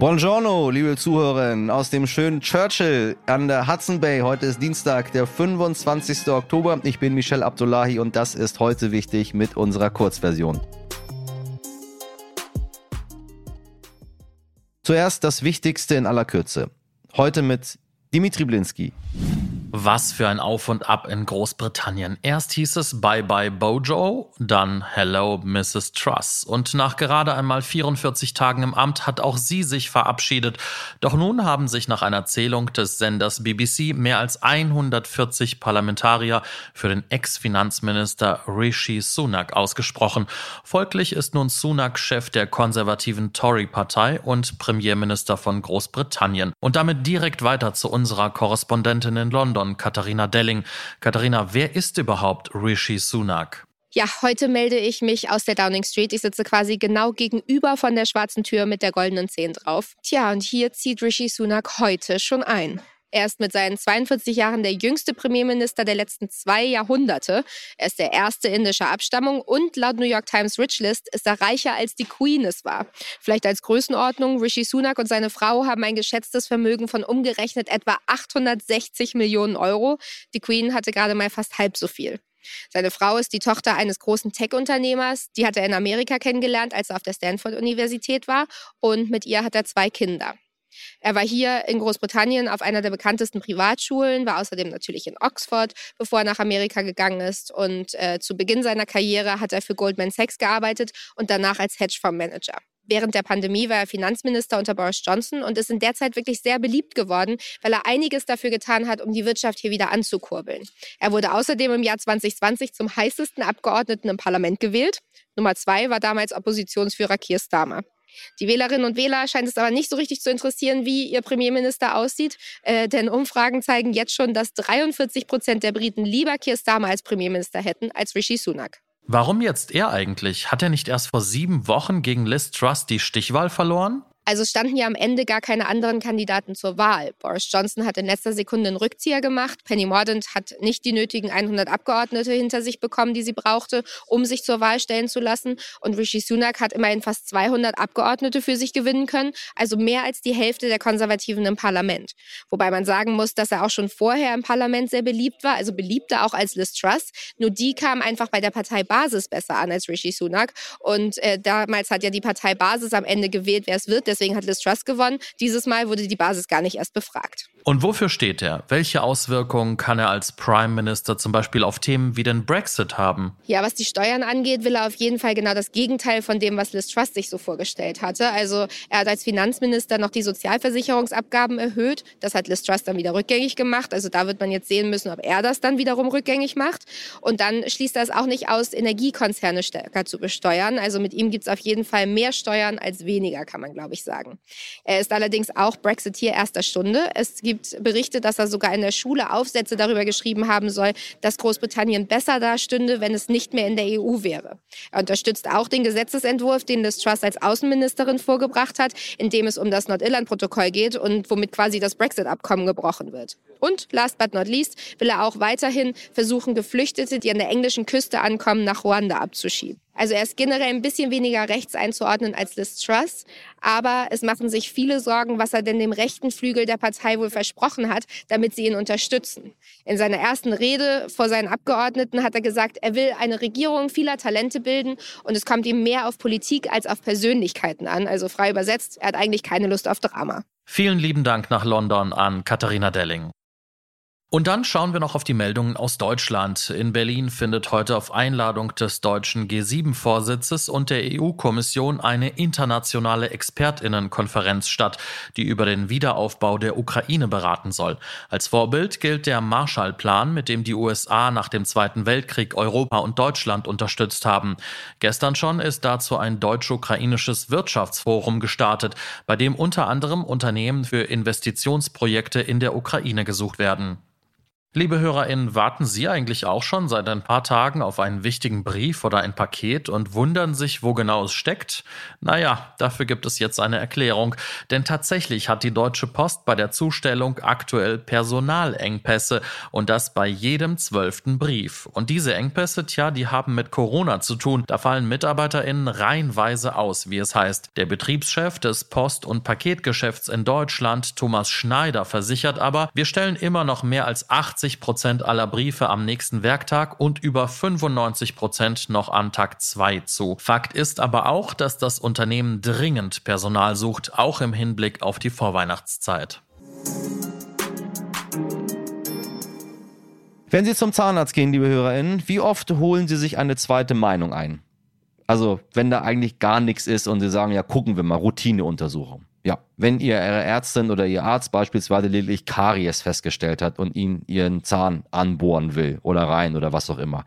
Buongiorno, liebe Zuhörerinnen aus dem schönen Churchill an der Hudson Bay. Heute ist Dienstag, der 25. Oktober. Ich bin Michel Abdullahi und das ist heute wichtig mit unserer Kurzversion. Zuerst das Wichtigste in aller Kürze. Heute mit Dimitri Blinski. Was für ein Auf und Ab in Großbritannien. Erst hieß es Bye bye Bojo, dann Hello Mrs. Truss. Und nach gerade einmal 44 Tagen im Amt hat auch sie sich verabschiedet. Doch nun haben sich nach einer Zählung des Senders BBC mehr als 140 Parlamentarier für den Ex-Finanzminister Rishi Sunak ausgesprochen. Folglich ist nun Sunak Chef der konservativen Tory-Partei und Premierminister von Großbritannien. Und damit direkt weiter zu unserer Korrespondentin in London. London, Katharina Delling. Katharina, wer ist überhaupt Rishi Sunak? Ja, heute melde ich mich aus der Downing Street. Ich sitze quasi genau gegenüber von der schwarzen Tür mit der goldenen Zehn drauf. Tja, und hier zieht Rishi Sunak heute schon ein. Er ist mit seinen 42 Jahren der jüngste Premierminister der letzten zwei Jahrhunderte. Er ist der erste indischer Abstammung und laut New York Times Rich List ist er reicher als die Queen es war. Vielleicht als Größenordnung, Rishi Sunak und seine Frau haben ein geschätztes Vermögen von umgerechnet etwa 860 Millionen Euro. Die Queen hatte gerade mal fast halb so viel. Seine Frau ist die Tochter eines großen Tech-Unternehmers. Die hat er in Amerika kennengelernt, als er auf der Stanford-Universität war. Und mit ihr hat er zwei Kinder. Er war hier in Großbritannien auf einer der bekanntesten Privatschulen, war außerdem natürlich in Oxford, bevor er nach Amerika gegangen ist. Und äh, zu Beginn seiner Karriere hat er für Goldman Sachs gearbeitet und danach als Hedgefondsmanager. Während der Pandemie war er Finanzminister unter Boris Johnson und ist in der Zeit wirklich sehr beliebt geworden, weil er einiges dafür getan hat, um die Wirtschaft hier wieder anzukurbeln. Er wurde außerdem im Jahr 2020 zum heißesten Abgeordneten im Parlament gewählt. Nummer zwei war damals Oppositionsführer Keir Starmer. Die Wählerinnen und Wähler scheint es aber nicht so richtig zu interessieren, wie ihr Premierminister aussieht, äh, denn Umfragen zeigen jetzt schon, dass 43 Prozent der Briten lieber Keir Starmer als Premierminister hätten als Rishi Sunak. Warum jetzt er eigentlich? Hat er nicht erst vor sieben Wochen gegen Liz Truss die Stichwahl verloren? Also standen ja am Ende gar keine anderen Kandidaten zur Wahl. Boris Johnson hat in letzter Sekunde einen Rückzieher gemacht. Penny Mordaunt hat nicht die nötigen 100 Abgeordnete hinter sich bekommen, die sie brauchte, um sich zur Wahl stellen zu lassen. Und Rishi Sunak hat immerhin fast 200 Abgeordnete für sich gewinnen können, also mehr als die Hälfte der Konservativen im Parlament. Wobei man sagen muss, dass er auch schon vorher im Parlament sehr beliebt war, also beliebter auch als Liz Truss. Nur die kam einfach bei der Partei Basis besser an als Rishi Sunak. Und äh, damals hat ja die Partei Basis am Ende gewählt, wer es wird. Deswegen hat Liz Truss gewonnen. Dieses Mal wurde die Basis gar nicht erst befragt. Und wofür steht er? Welche Auswirkungen kann er als Prime Minister zum Beispiel auf Themen wie den Brexit haben? Ja, was die Steuern angeht, will er auf jeden Fall genau das Gegenteil von dem, was Liz Truss sich so vorgestellt hatte. Also er hat als Finanzminister noch die Sozialversicherungsabgaben erhöht. Das hat Liz Truss dann wieder rückgängig gemacht. Also da wird man jetzt sehen müssen, ob er das dann wiederum rückgängig macht. Und dann schließt das auch nicht aus, Energiekonzerne stärker zu besteuern. Also mit ihm gibt es auf jeden Fall mehr Steuern als weniger, kann man, glaube ich, sagen. Er ist allerdings auch Brexiteer erster Stunde. Es gibt Berichte, dass er sogar in der Schule Aufsätze darüber geschrieben haben soll, dass Großbritannien besser dastünde, wenn es nicht mehr in der EU wäre. Er unterstützt auch den Gesetzesentwurf, den Liz Truss als Außenministerin vorgebracht hat, in dem es um das Nordirland-Protokoll geht und womit quasi das Brexit-Abkommen gebrochen wird. Und last but not least will er auch weiterhin versuchen, Geflüchtete, die an der englischen Küste ankommen, nach Ruanda abzuschieben. Also er ist generell ein bisschen weniger rechts einzuordnen als Liz Truss, aber es machen sich viele Sorgen, was er denn dem rechten Flügel der Partei wohl versprochen hat, damit sie ihn unterstützen. In seiner ersten Rede vor seinen Abgeordneten hat er gesagt, er will eine Regierung vieler Talente bilden und es kommt ihm mehr auf Politik als auf Persönlichkeiten an. Also frei übersetzt, er hat eigentlich keine Lust auf Drama. Vielen lieben Dank nach London an Katharina Delling. Und dann schauen wir noch auf die Meldungen aus Deutschland. In Berlin findet heute auf Einladung des deutschen G7-Vorsitzes und der EU-Kommission eine internationale Expertinnenkonferenz statt, die über den Wiederaufbau der Ukraine beraten soll. Als Vorbild gilt der Marshallplan, mit dem die USA nach dem Zweiten Weltkrieg Europa und Deutschland unterstützt haben. Gestern schon ist dazu ein deutsch-ukrainisches Wirtschaftsforum gestartet, bei dem unter anderem Unternehmen für Investitionsprojekte in der Ukraine gesucht werden. Liebe HörerInnen, warten Sie eigentlich auch schon seit ein paar Tagen auf einen wichtigen Brief oder ein Paket und wundern sich, wo genau es steckt? Naja, dafür gibt es jetzt eine Erklärung. Denn tatsächlich hat die Deutsche Post bei der Zustellung aktuell Personalengpässe und das bei jedem zwölften Brief. Und diese Engpässe, tja, die haben mit Corona zu tun. Da fallen MitarbeiterInnen reihenweise aus, wie es heißt. Der Betriebschef des Post- und Paketgeschäfts in Deutschland, Thomas Schneider, versichert aber, wir stellen immer noch mehr als 80 80 Prozent aller Briefe am nächsten Werktag und über 95 Prozent noch an Tag 2 zu. Fakt ist aber auch, dass das Unternehmen dringend Personal sucht, auch im Hinblick auf die Vorweihnachtszeit. Wenn Sie zum Zahnarzt gehen, liebe HörerInnen, wie oft holen Sie sich eine zweite Meinung ein? Also, wenn da eigentlich gar nichts ist und Sie sagen, ja, gucken wir mal, Routineuntersuchung. Ja, wenn ihr Ärztin oder Ihr Arzt beispielsweise lediglich Karies festgestellt hat und Ihnen Ihren Zahn anbohren will oder rein oder was auch immer.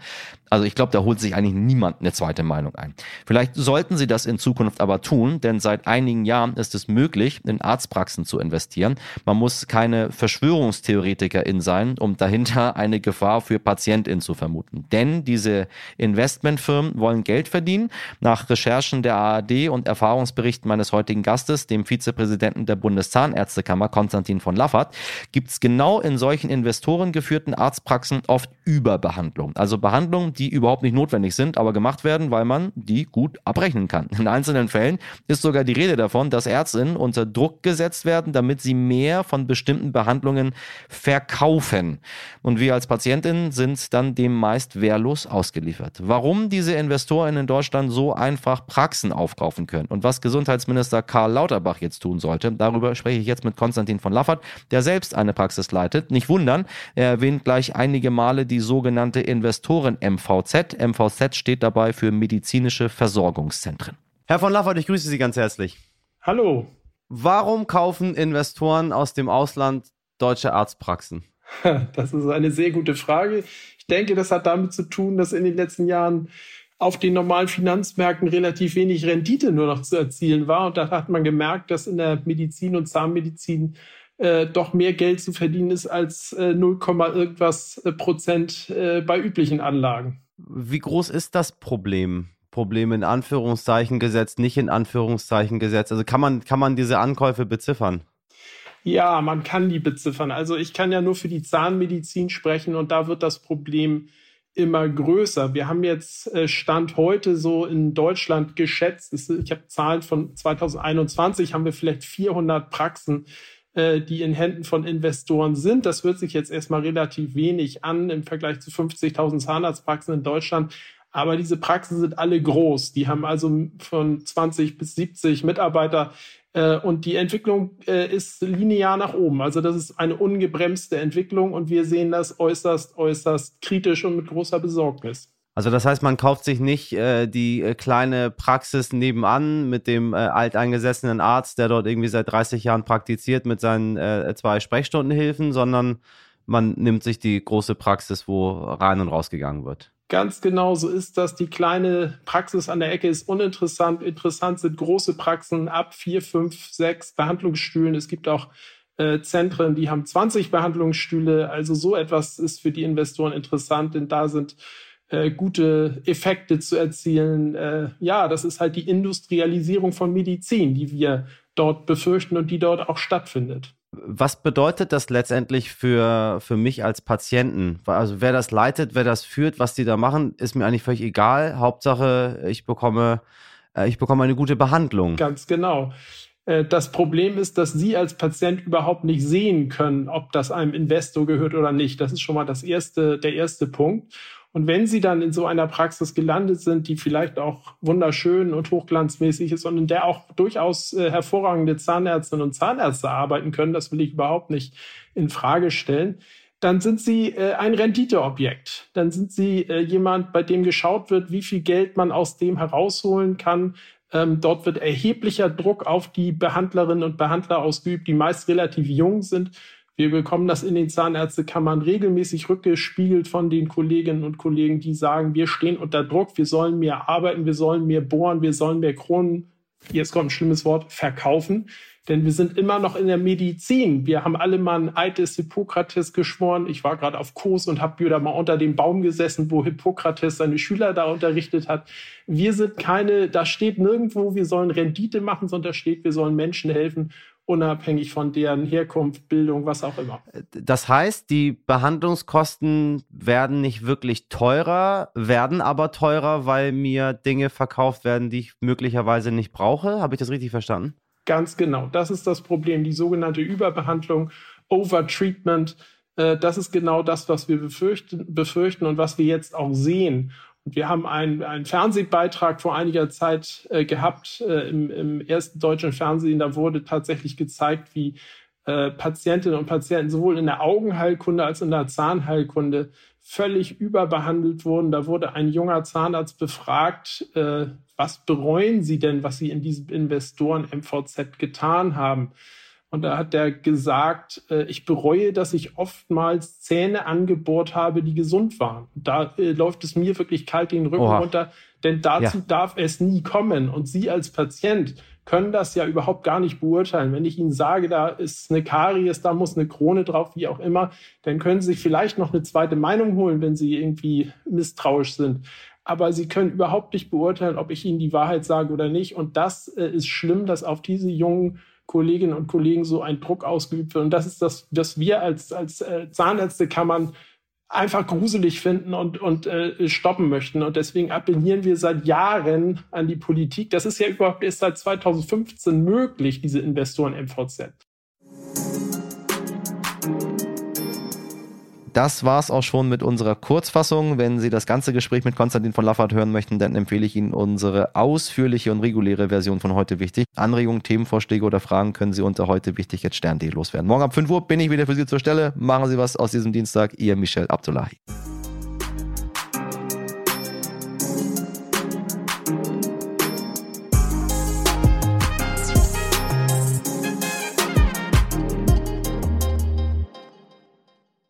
Also ich glaube, da holt sich eigentlich niemand eine zweite Meinung ein. Vielleicht sollten Sie das in Zukunft aber tun, denn seit einigen Jahren ist es möglich, in Arztpraxen zu investieren. Man muss keine Verschwörungstheoretikerin sein, um dahinter eine Gefahr für PatientInnen zu vermuten. Denn diese Investmentfirmen wollen Geld verdienen. Nach Recherchen der ARD und Erfahrungsberichten meines heutigen Gastes, dem Vizepräsidenten der Bundeszahnärztekammer, Konstantin von Laffert, gibt es genau in solchen investorengeführten Arztpraxen oft Überbehandlung. Also Behandlungen, die überhaupt nicht notwendig sind, aber gemacht werden, weil man die gut abrechnen kann. In einzelnen Fällen ist sogar die Rede davon, dass Ärztinnen unter Druck gesetzt werden, damit sie mehr von bestimmten Behandlungen verkaufen. Und wir als Patientinnen sind dann dem meist wehrlos ausgeliefert. Warum diese Investoren in Deutschland so einfach Praxen aufkaufen können und was Gesundheitsminister Karl Lauterbach jetzt tun sollte, darüber spreche ich jetzt mit Konstantin von Laffert, der selbst eine Praxis leitet. Nicht wundern, er erwähnt gleich einige Male die sogenannte Investoren-MV MVZ. MVZ steht dabei für medizinische Versorgungszentren. Herr von Laffert, ich grüße Sie ganz herzlich. Hallo. Warum kaufen Investoren aus dem Ausland deutsche Arztpraxen? Das ist eine sehr gute Frage. Ich denke, das hat damit zu tun, dass in den letzten Jahren auf den normalen Finanzmärkten relativ wenig Rendite nur noch zu erzielen war. Und da hat man gemerkt, dass in der Medizin und Zahnmedizin äh, doch mehr Geld zu verdienen ist als äh, 0, irgendwas äh, Prozent äh, bei üblichen Anlagen. Wie groß ist das Problem? Problem in Anführungszeichen gesetzt, nicht in Anführungszeichen gesetzt. Also kann man, kann man diese Ankäufe beziffern? Ja, man kann die beziffern. Also ich kann ja nur für die Zahnmedizin sprechen und da wird das Problem immer größer. Wir haben jetzt äh, Stand heute so in Deutschland geschätzt, ich habe Zahlen von 2021, haben wir vielleicht 400 Praxen, äh, die in Händen von Investoren sind. Das hört sich jetzt erstmal relativ wenig an im Vergleich zu 50.000 Zahnarztpraxen in Deutschland. Aber diese Praxen sind alle groß. Die haben also von 20 bis 70 Mitarbeiter. Äh, und die Entwicklung äh, ist linear nach oben. Also das ist eine ungebremste Entwicklung und wir sehen das äußerst, äußerst kritisch und mit großer Besorgnis. Also das heißt, man kauft sich nicht äh, die kleine Praxis nebenan mit dem alteingesessenen Arzt, der dort irgendwie seit 30 Jahren praktiziert mit seinen zwei Sprechstundenhilfen, sondern man nimmt sich die große Praxis, wo rein und rausgegangen wird. Ganz genau so ist das. Die kleine Praxis an der Ecke ist uninteressant. Interessant sind große Praxen ab vier, fünf, sechs Behandlungsstühlen. Es gibt auch äh, Zentren, die haben 20 Behandlungsstühle. Also so etwas ist für die Investoren interessant, denn da sind äh, gute Effekte zu erzielen. Äh, ja, das ist halt die Industrialisierung von Medizin, die wir dort befürchten und die dort auch stattfindet. Was bedeutet das letztendlich für, für mich als Patienten? Also wer das leitet, wer das führt, was die da machen, ist mir eigentlich völlig egal. Hauptsache, ich bekomme, äh, ich bekomme eine gute Behandlung. Ganz genau. Äh, das Problem ist, dass Sie als Patient überhaupt nicht sehen können, ob das einem Investor gehört oder nicht. Das ist schon mal das erste, der erste Punkt. Und wenn sie dann in so einer Praxis gelandet sind, die vielleicht auch wunderschön und hochglanzmäßig ist und in der auch durchaus äh, hervorragende Zahnärztinnen und Zahnärzte arbeiten können, das will ich überhaupt nicht in Frage stellen, dann sind sie äh, ein Renditeobjekt. Dann sind sie äh, jemand, bei dem geschaut wird, wie viel Geld man aus dem herausholen kann. Ähm, dort wird erheblicher Druck auf die Behandlerinnen und Behandler ausgeübt, die meist relativ jung sind wir bekommen das in den Zahnärztekammern regelmäßig rückgespiegelt von den Kolleginnen und Kollegen, die sagen, wir stehen unter Druck, wir sollen mehr arbeiten, wir sollen mehr bohren, wir sollen mehr Kronen, jetzt kommt ein schlimmes Wort, verkaufen. Denn wir sind immer noch in der Medizin. Wir haben alle mal ein des Hippokrates geschworen. Ich war gerade auf Kurs und habe wieder mal unter dem Baum gesessen, wo Hippokrates seine Schüler da unterrichtet hat. Wir sind keine, da steht nirgendwo, wir sollen Rendite machen, sondern da steht, wir sollen Menschen helfen unabhängig von deren Herkunft, Bildung, was auch immer. Das heißt, die Behandlungskosten werden nicht wirklich teurer, werden aber teurer, weil mir Dinge verkauft werden, die ich möglicherweise nicht brauche. Habe ich das richtig verstanden? Ganz genau. Das ist das Problem, die sogenannte Überbehandlung, Overtreatment. Äh, das ist genau das, was wir befürchten, befürchten und was wir jetzt auch sehen. Wir haben einen, einen Fernsehbeitrag vor einiger Zeit äh, gehabt äh, im, im ersten deutschen Fernsehen. Da wurde tatsächlich gezeigt, wie äh, Patientinnen und Patienten sowohl in der Augenheilkunde als in der Zahnheilkunde völlig überbehandelt wurden. Da wurde ein junger Zahnarzt befragt, äh, was bereuen Sie denn, was Sie in diesem Investoren MVZ getan haben? Und da hat er gesagt, äh, ich bereue, dass ich oftmals Zähne angebohrt habe, die gesund waren. Da äh, läuft es mir wirklich kalt den Rücken Oha. runter, denn dazu ja. darf es nie kommen. Und Sie als Patient können das ja überhaupt gar nicht beurteilen. Wenn ich Ihnen sage, da ist eine Karies, da muss eine Krone drauf, wie auch immer, dann können Sie sich vielleicht noch eine zweite Meinung holen, wenn Sie irgendwie misstrauisch sind. Aber Sie können überhaupt nicht beurteilen, ob ich Ihnen die Wahrheit sage oder nicht. Und das äh, ist schlimm, dass auf diese jungen Kolleginnen und Kollegen so ein Druck ausgeübt wird. Und das ist das, was wir als, als äh, Zahnärztekammern einfach gruselig finden und, und äh, stoppen möchten. Und deswegen appellieren wir seit Jahren an die Politik. Das ist ja überhaupt erst seit 2015 möglich, diese Investoren Das war's auch schon mit unserer Kurzfassung. Wenn Sie das ganze Gespräch mit Konstantin von Laffert hören möchten, dann empfehle ich Ihnen unsere ausführliche und reguläre Version von heute wichtig. Anregungen, Themenvorschläge oder Fragen können Sie unter heute wichtig jetzt stern.de loswerden. Morgen ab 5 Uhr bin ich wieder für Sie zur Stelle. Machen Sie was aus diesem Dienstag. Ihr Michel Abdullahi.